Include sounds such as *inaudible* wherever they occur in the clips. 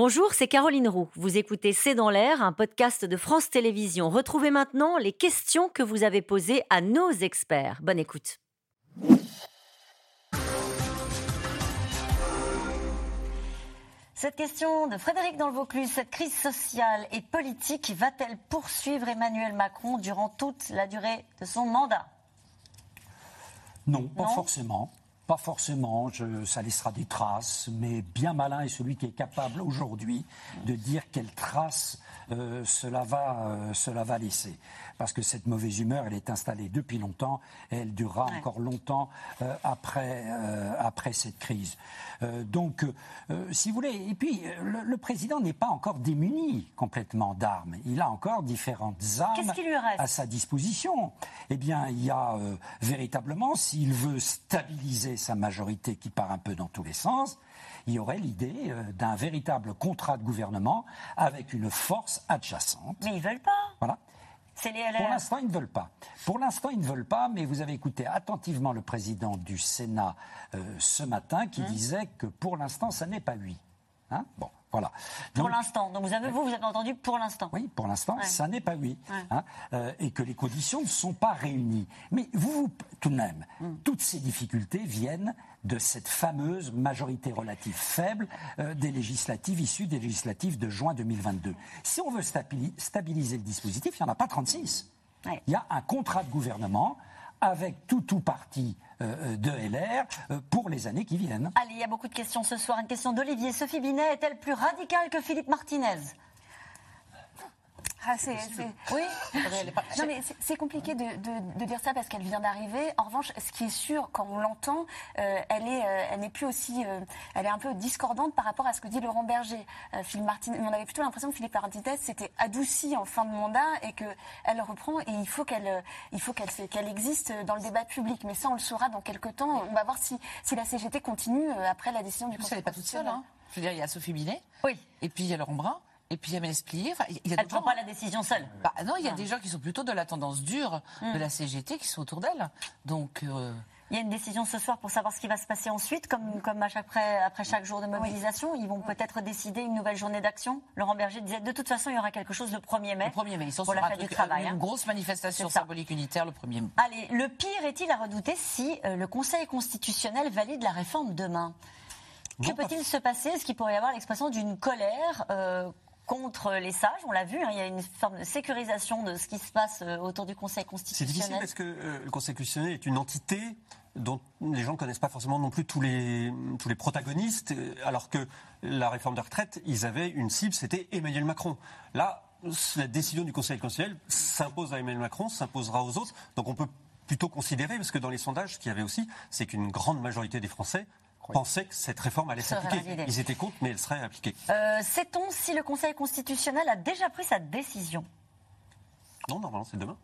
Bonjour, c'est Caroline Roux. Vous écoutez C'est dans l'air, un podcast de France Télévisions. Retrouvez maintenant les questions que vous avez posées à nos experts. Bonne écoute. Cette question de Frédéric dans le Vaucluse, cette crise sociale et politique va-t-elle poursuivre Emmanuel Macron durant toute la durée de son mandat? Non, pas forcément. Pas forcément, ça laissera des traces, mais bien malin est celui qui est capable aujourd'hui de dire quelles traces euh, cela, va, euh, cela va laisser. Parce que cette mauvaise humeur, elle est installée depuis longtemps et elle durera encore longtemps euh, après, après cette crise. donc, si vous voulez, et puis le, président n'est pas encore démuni complètement d'armes. Il a encore différentes armes à sa disposition. Eh bien, il y a véritablement, s'il veut stabiliser sa majorité qui part un peu dans tous les sens, il y aurait l'idée euh, d'un véritable contrat de gouvernement avec une force adjacente. Mais ils veulent pas. Voilà. Pour l'instant, ils ne veulent pas. Pour l'instant, ils ne veulent pas, mais vous avez écouté attentivement le président du Sénat euh, ce matin qui hein disait que pour l'instant, ça n'est pas oui. Hein? Bon. Voilà. pour l'instant. Donc vous avez, vous, vous avez entendu pour l'instant. Oui, pour l'instant, ça n'est pas oui. Hein, euh, et que les conditions ne sont pas réunies. Mais vous, tout de même, hmm. toutes ces difficultés viennent de cette fameuse majorité relative faible euh, des législatives issues des législatives de juin 2022. Si on veut stabiliser le dispositif, il n'y en a pas 36. Il y a un contrat de gouvernement avec tout tout parti euh, de LR euh, pour les années qui viennent. Allez, il y a beaucoup de questions ce soir. Une question d'Olivier. Sophie Binet est-elle plus radicale que Philippe Martinez? Ah, Oui. non, mais c'est compliqué de, dire ça parce qu'elle vient d'arriver. En revanche, ce qui est sûr, quand on l'entend, euh, elle est, euh, elle n'est plus aussi, euh, elle est un peu discordante par rapport à ce que dit Laurent Berger. Philippe Martin, on avait plutôt l'impression que Philippe Martinez s'était adouci en fin de mandat et que elle reprend. Et il faut qu'elle, il faut qu'elle, qu'elle existe dans le débat public. Mais ça, on le saura dans quelques temps. On va voir si, si la CGT continue après la décision du Conseil. Elle n'est pas toute seule. Hein. Je veux dire, il y a Sophie Binet. Oui. Et puis il y a Laurent Brun. Et puis elle. Enfin, il y a elle ne prend pas la décision seule. Bah, non, il y a des gens qui sont plutôt de la tendance dure de hmm. la CGT qui sont autour d'elle. Donc. Euh, il y a une décision ce soir pour savoir ce qui va se passer ensuite, comme, comme à chaque, après, après chaque jour de mobilisation. Ils vont peut-être décider une nouvelle journée d'action. Laurent Berger disait de toute façon, il y aura quelque chose le 1er mai. Le 1er mai, ils sont pour sur la fête du travail. Une hein. grosse manifestation symbolique unitaire le 1er mai. Allez, le pire est-il à redouter si euh, le Conseil constitutionnel valide la réforme demain? Que peut-il se passer? Est-ce qu'il pourrait y avoir l'expression d'une colère euh, contre les sages. On l'a vu, hein, il y a une forme de sécurisation de ce qui se passe euh, autour du Conseil constitutionnel. C'est difficile parce que euh, le Conseil constitutionnel est une entité dont les gens ne connaissent pas forcément non plus tous les, tous les protagonistes, euh, alors que la réforme de retraite, ils avaient une cible, c'était Emmanuel Macron. Là, la décision du Conseil constitutionnel s'impose à Emmanuel Macron, s'imposera aux autres. Donc on peut plutôt considérer, parce que dans les sondages, ce qu'il y avait aussi, c'est qu'une grande majorité des Français pensaient que cette réforme allait s'appliquer. Ils étaient contre, mais elle serait appliquée. Euh, sait-on si le Conseil constitutionnel a déjà pris sa décision? Non, normalement, c'est demain.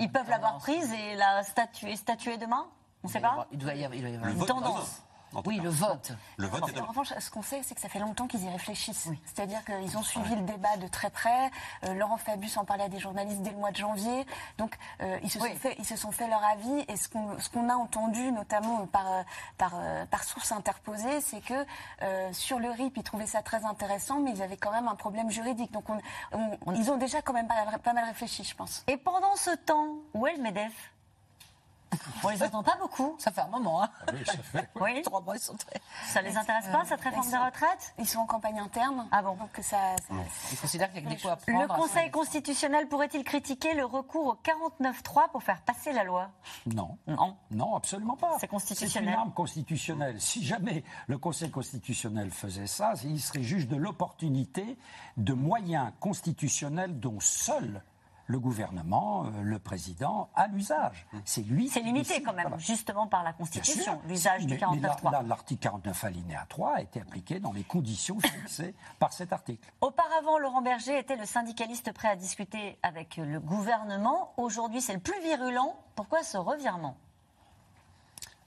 Ils peuvent l'avoir prise et la statuer, statuer demain? On ne sait pas Il doit y avoir, une tendance. Oui, le vote. Le vote en, revanche, ce qu'on sait, c'est que ça fait longtemps qu'ils y réfléchissent. C'est-à-dire qu'ils ont suivi le débat de très près. Euh, Laurent Fabius en parlait à des journalistes dès le mois de janvier. Donc, euh, ils, se sont fait, ils se sont fait leur avis. Et ce qu'on a entendu, notamment par, euh, par, par source interposée, c'est que sur le RIP, ils trouvaient ça très intéressant, mais ils avaient quand même un problème juridique. Donc, ils ont déjà quand même pas, pas, mal réfléchi, je pense. Et pendant ce temps, où est le MEDEF? On les entend pas beaucoup. Ça fait un moment, hein ah Oui, ça fait. *laughs* Oui. Trois mois, ils sont très... Ça les intéresse pas, cette réforme des retraites? Ils sont en campagne interne. Ah bon? Donc ça... Ils considèrent qu'il y a des poids à prendre. Le Conseil constitutionnel pourrait-il critiquer le recours au 49-3 pour faire passer la loi? Non. Non. Non, absolument pas. C'est constitutionnel. C'est une arme constitutionnelle. Si jamais le Conseil constitutionnel faisait ça, il serait juge de l'opportunité de moyens constitutionnels dont seul le gouvernement, euh, le président, a l'usage. C'est lui. C'est limité quand même, justement par la Constitution, l'usage du 49.3. L'article 49 alinéa 3 a été appliqué dans les conditions fixées *laughs* par cet article. Auparavant, Laurent Berger était le syndicaliste prêt à discuter avec le gouvernement. Aujourd'hui, c'est le plus virulent. Pourquoi ce revirement?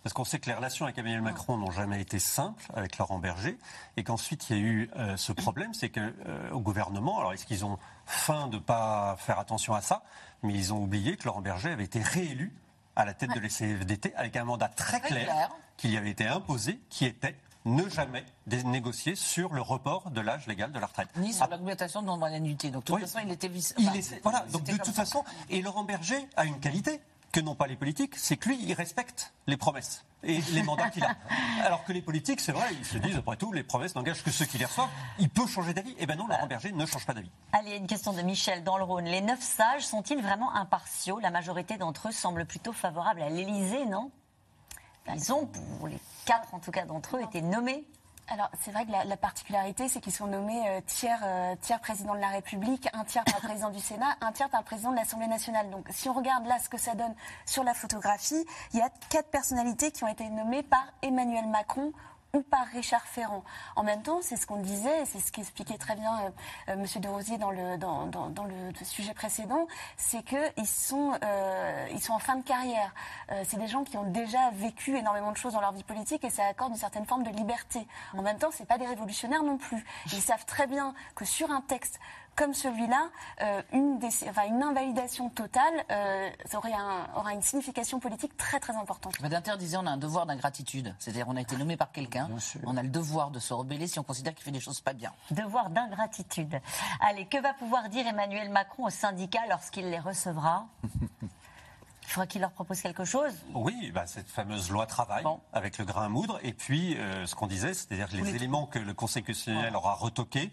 Parce qu'on sait que les relations avec Emmanuel Macron n'ont jamais été simples avec Laurent Berger, et qu'ensuite il y a eu euh, ce problème, c'est qu'au euh, gouvernement, alors est-ce qu'ils ont faim de ne pas faire attention à ça, mais ils ont oublié que Laurent Berger avait été réélu à la tête de l'ECFDT avec un mandat très clair, qui lui avait été imposé, qui était ne jamais négocier sur le report de l'âge légal de la retraite. Ni sur l'augmentation de nombre d'annuités. Donc, de toute façon, il était vice. Il voilà, donc de toute façon, et Laurent Berger a une qualité que n'ont pas les politiques, c'est que lui, il respecte les promesses et les mandats qu'il a. *laughs* Alors que les politiques, c'est vrai, ils se disent, après tout, les promesses n'engagent que ceux qui les reçoivent. Il peut changer d'avis. Eh bien non, Laurent Berger ne change pas d'avis. Allez, une question de Michel dans le Rhône. Les neuf sages sont-ils vraiment impartiaux? La majorité d'entre eux semble plutôt favorable à l'Élysée, non? Ils ont, pour les quatre en tout cas d'entre eux, été nommés alors, c'est vrai que la, particularité, c'est qu'ils sont nommés euh, tiers, euh, tiers président de la République, un tiers par président du Sénat, un tiers par président de l'Assemblée nationale. Donc, si on regarde là ce que ça donne sur la photographie, il y a quatre personnalités qui ont été nommées par Emmanuel Macron ou par Richard Ferrand. En même temps, c'est ce qu'on disait, c'est ce qu'expliquait très bien euh, euh, Monsieur de Rosier dans le, sujet précédent, c'est qu'ils sont, euh, sont en fin de carrière. c'est des gens qui ont déjà vécu énormément de choses dans leur vie politique et ça accorde une certaine forme de liberté. En même temps, c'est pas des révolutionnaires non plus. Ils savent très bien que sur un texte comme celui-là, euh, une, une, invalidation totale euh, ça aurait aura une signification politique très très importante. Badinter disait on a un devoir d'ingratitude, c'est-à-dire on a été nommé par quelqu'un, on a le devoir de se rebeller si on considère qu'il fait des choses pas bien. Devoir d'ingratitude. Allez, que va pouvoir dire Emmanuel Macron aux syndicats lorsqu'il les recevra? *laughs* il faudra qu'il leur propose quelque chose Oui, bah, cette fameuse loi travail avec le grain à moudre. Et puis, euh, ce qu'on disait, c'est-à-dire les, éléments que le Conseil constitutionnel aura retoqués,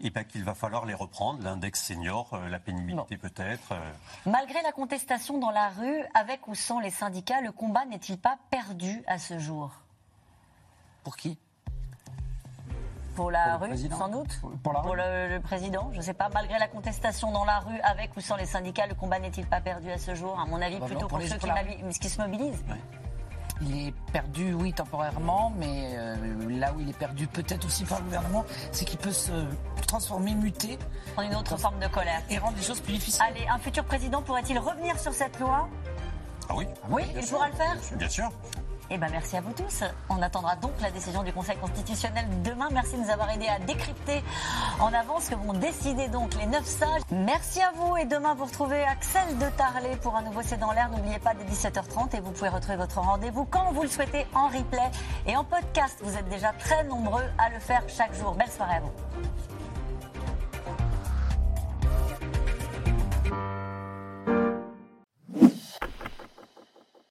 et ben, qu'il va falloir les reprendre, l'index senior, euh, la pénibilité peut-être. Euh. Malgré la contestation dans la rue, avec ou sans les syndicats, le combat n'est-il pas perdu à ce jour? Pour qui? Pour la rue, sans doute Pour, le, président, je ne sais pas. Malgré la contestation dans la rue, avec ou sans les syndicats, le combat n'est-il pas perdu à ce jour À mon avis, bah plutôt pour, ceux qui, se mobilisent. Il est perdu, oui, temporairement, mais euh, là où il est perdu peut-être aussi par le gouvernement, c'est qu'il peut se transformer, muter. En une autre forme de colère. Et rendre les choses plus difficiles. Allez, un futur président pourrait-il revenir sur cette loi? Ah oui. Oui, il pourra le faire Bien sûr. Eh ben, merci à vous tous. On attendra donc la décision du Conseil constitutionnel demain. Merci de nous avoir aidés à décrypter en avance que vont décider donc les neuf sages. Merci à vous et demain vous retrouvez Axel de Tarlet pour un nouveau C'est dans l'air. N'oubliez pas dès 17h30 et vous pouvez retrouver votre rendez-vous quand vous le souhaitez en replay et en podcast. Vous êtes déjà très nombreux à le faire chaque jour. Belle soirée à vous.